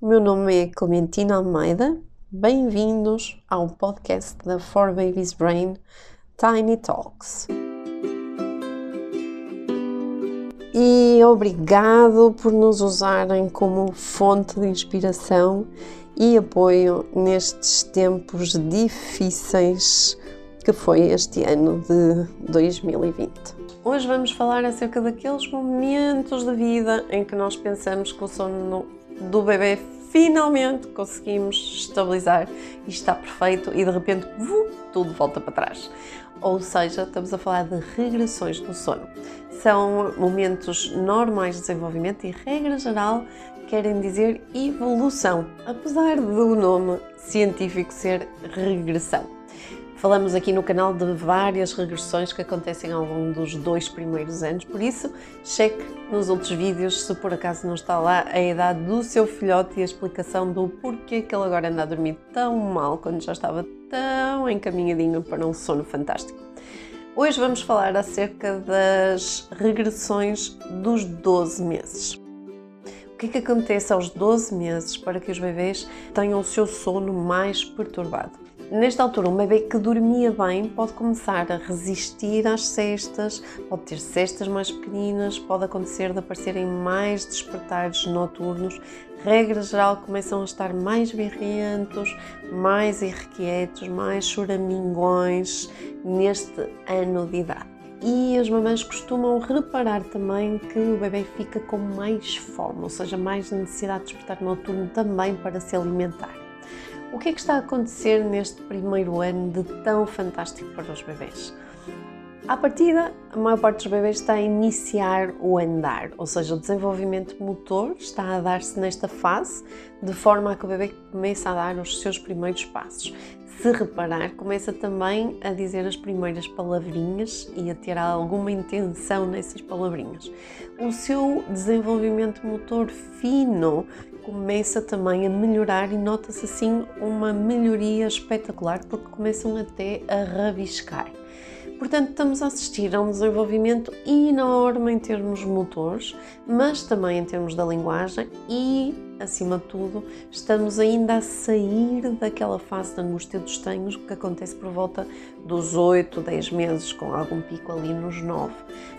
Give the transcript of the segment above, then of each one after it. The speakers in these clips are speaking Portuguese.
o meu nome é Clementina Almeida. Bem-vindos ao podcast da For Babies Brain Tiny Talks. E obrigado por nos usarem como fonte de inspiração e apoio nestes tempos difíceis que foi este ano de 2020. Hoje vamos falar acerca daqueles momentos de vida em que nós pensamos que o sono do bebê finalmente conseguimos estabilizar e está perfeito e de repente tudo volta para trás. Ou seja, estamos a falar de regressões do sono. São momentos normais de desenvolvimento e, regra geral, querem dizer evolução, apesar do nome científico ser regressão. Falamos aqui no canal de várias regressões que acontecem ao longo dos dois primeiros anos, por isso cheque nos outros vídeos se por acaso não está lá a idade do seu filhote e a explicação do porquê que ele agora anda a dormir tão mal quando já estava tão encaminhadinho para um sono fantástico. Hoje vamos falar acerca das regressões dos 12 meses. O que é que acontece aos 12 meses para que os bebês tenham o seu sono mais perturbado? Nesta altura, um bebê que dormia bem pode começar a resistir às cestas, pode ter cestas mais pequeninas, pode acontecer de aparecerem mais despertares noturnos. Regra geral, começam a estar mais birrentos, mais irrequietos, mais choramingões neste ano de idade. E as mamães costumam reparar também que o bebê fica com mais fome, ou seja, mais necessidade de despertar noturno também para se alimentar. O que é que está a acontecer neste primeiro ano de tão fantástico para os bebês? À partida, a maior parte dos bebês está a iniciar o andar, ou seja, o desenvolvimento motor está a dar-se nesta fase, de forma a que o bebê comece a dar os seus primeiros passos. Se reparar, começa também a dizer as primeiras palavrinhas e a ter alguma intenção nessas palavrinhas. O seu desenvolvimento motor fino começa também a melhorar e nota-se assim uma melhoria espetacular porque começam até a rabiscar. Portanto, estamos a assistir a um desenvolvimento enorme em termos motores, mas também em termos da linguagem e acima de tudo, estamos ainda a sair daquela fase de angústia dos tenhos que acontece por volta dos 8, 10 meses, com algum pico ali nos 9.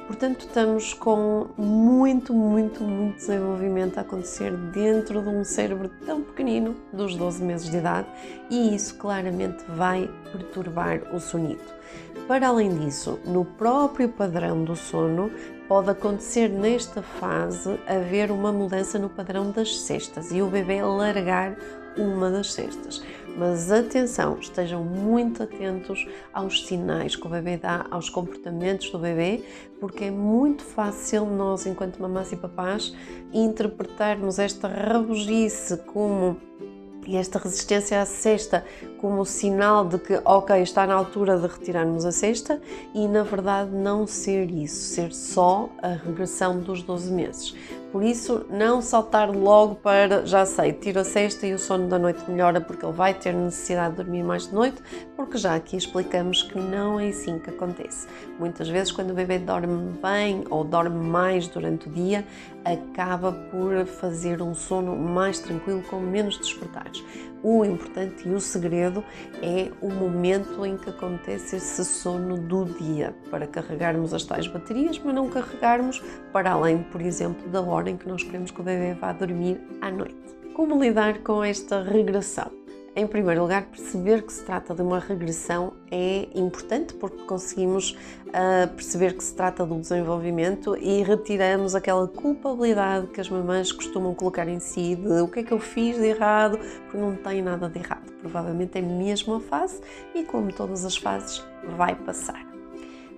Portanto, estamos com muito, muito, muito desenvolvimento a acontecer dentro de um cérebro tão pequenino, dos 12 meses de idade, e isso claramente vai perturbar o sonito. Para além disso, no próprio padrão do sono, pode acontecer nesta fase haver uma mudança no padrão das cestas e o bebê largar uma das cestas. Mas atenção, estejam muito atentos aos sinais que o bebê dá, aos comportamentos do bebê, porque é muito fácil nós, enquanto mamás e papás, interpretarmos esta rabugice como e esta resistência à cesta como sinal de que, ok, está na altura de retirarmos a cesta e na verdade não ser isso, ser só a regressão dos 12 meses. Por isso, não saltar logo para já sei, tiro a cesta e o sono da noite melhora porque ele vai ter necessidade de dormir mais de noite, porque já aqui explicamos que não é assim que acontece. Muitas vezes, quando o bebê dorme bem ou dorme mais durante o dia, acaba por fazer um sono mais tranquilo, com menos despertares. O importante e o segredo é o momento em que acontece esse sono do dia, para carregarmos as tais baterias, mas não carregarmos para além, por exemplo, da hora em que nós queremos que o bebê vá dormir à noite. Como lidar com esta regressão? Em primeiro lugar, perceber que se trata de uma regressão é importante porque conseguimos uh, perceber que se trata do desenvolvimento e retiramos aquela culpabilidade que as mamães costumam colocar em si de o que é que eu fiz de errado, porque não tem nada de errado. Provavelmente é mesmo a fase e, como todas as fases, vai passar.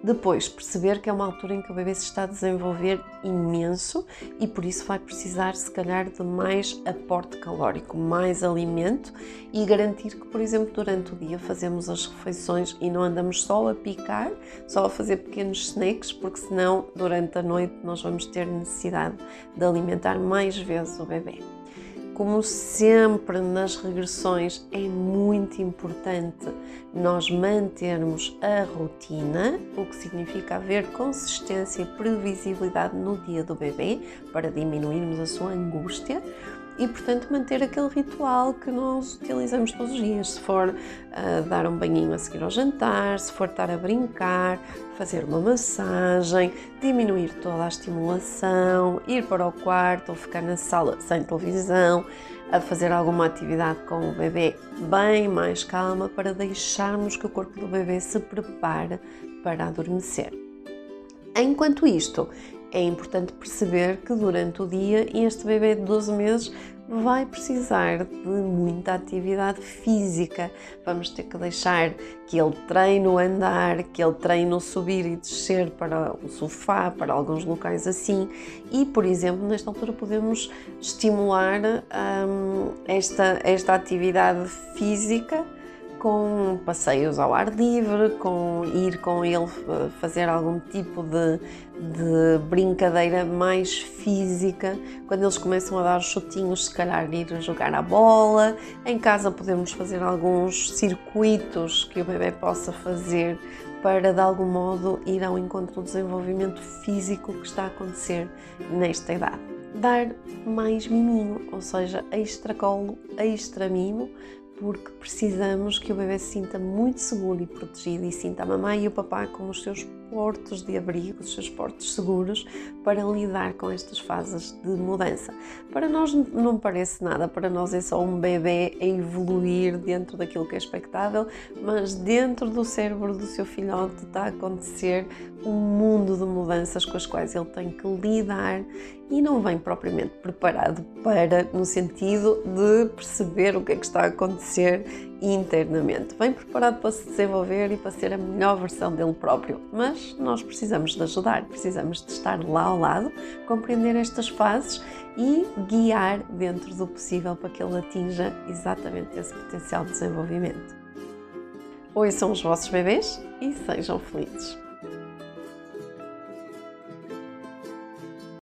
Depois, perceber que é uma altura em que o bebê se está a desenvolver imenso e por isso vai precisar, se calhar, de mais aporte calórico, mais alimento e garantir que, por exemplo, durante o dia fazemos as refeições e não andamos só a picar, só a fazer pequenos snacks, porque senão, durante a noite, nós vamos ter necessidade de alimentar mais vezes o bebê. Como sempre nas regressões, é muito importante nós mantermos a rotina, o que significa haver consistência e previsibilidade no dia do bebê para diminuirmos a sua angústia e, portanto, manter aquele ritual que nós utilizamos todos os dias. Se for uh, dar um banhinho a seguir ao jantar, se for estar a brincar, fazer uma massagem, diminuir toda a estimulação, ir para o quarto ou ficar na sala sem televisão, a fazer alguma atividade com o bebê bem mais calma para deixarmos que o corpo do bebê se prepare para adormecer. Enquanto isto, é importante perceber que durante o dia este bebê de 12 meses vai precisar de muita atividade física. Vamos ter que deixar que ele treine o andar, que ele treine o subir e descer para o sofá, para alguns locais assim. E, por exemplo, nesta altura podemos estimular hum, esta, esta atividade física com passeios ao ar livre, com ir com ele fazer algum tipo de, de brincadeira mais física. Quando eles começam a dar chutinhos, se calhar ir jogar a bola. Em casa podemos fazer alguns circuitos que o bebê possa fazer para de algum modo ir ao encontro do desenvolvimento físico que está a acontecer nesta idade. Dar mais miminho, ou seja, extra colo, extra mimo, porque precisamos que o bebê se sinta muito seguro e protegido e sinta a mamãe e o papai como os seus portos de abrigo, os seus portos seguros para lidar com estas fases de mudança. Para nós não parece nada, para nós é só um bebê a evoluir dentro daquilo que é expectável, mas dentro do cérebro do seu filhote está a acontecer um mundo de mudanças com as quais ele tem que lidar e não vem propriamente preparado para, no sentido de perceber o que é que está a acontecer internamente. Vem preparado para se desenvolver e para ser a melhor versão dele próprio, mas nós precisamos de ajudar, precisamos de estar lá ao lado, compreender estas fases e guiar dentro do possível para que ele atinja exatamente esse potencial de desenvolvimento. São os vossos bebês e sejam felizes.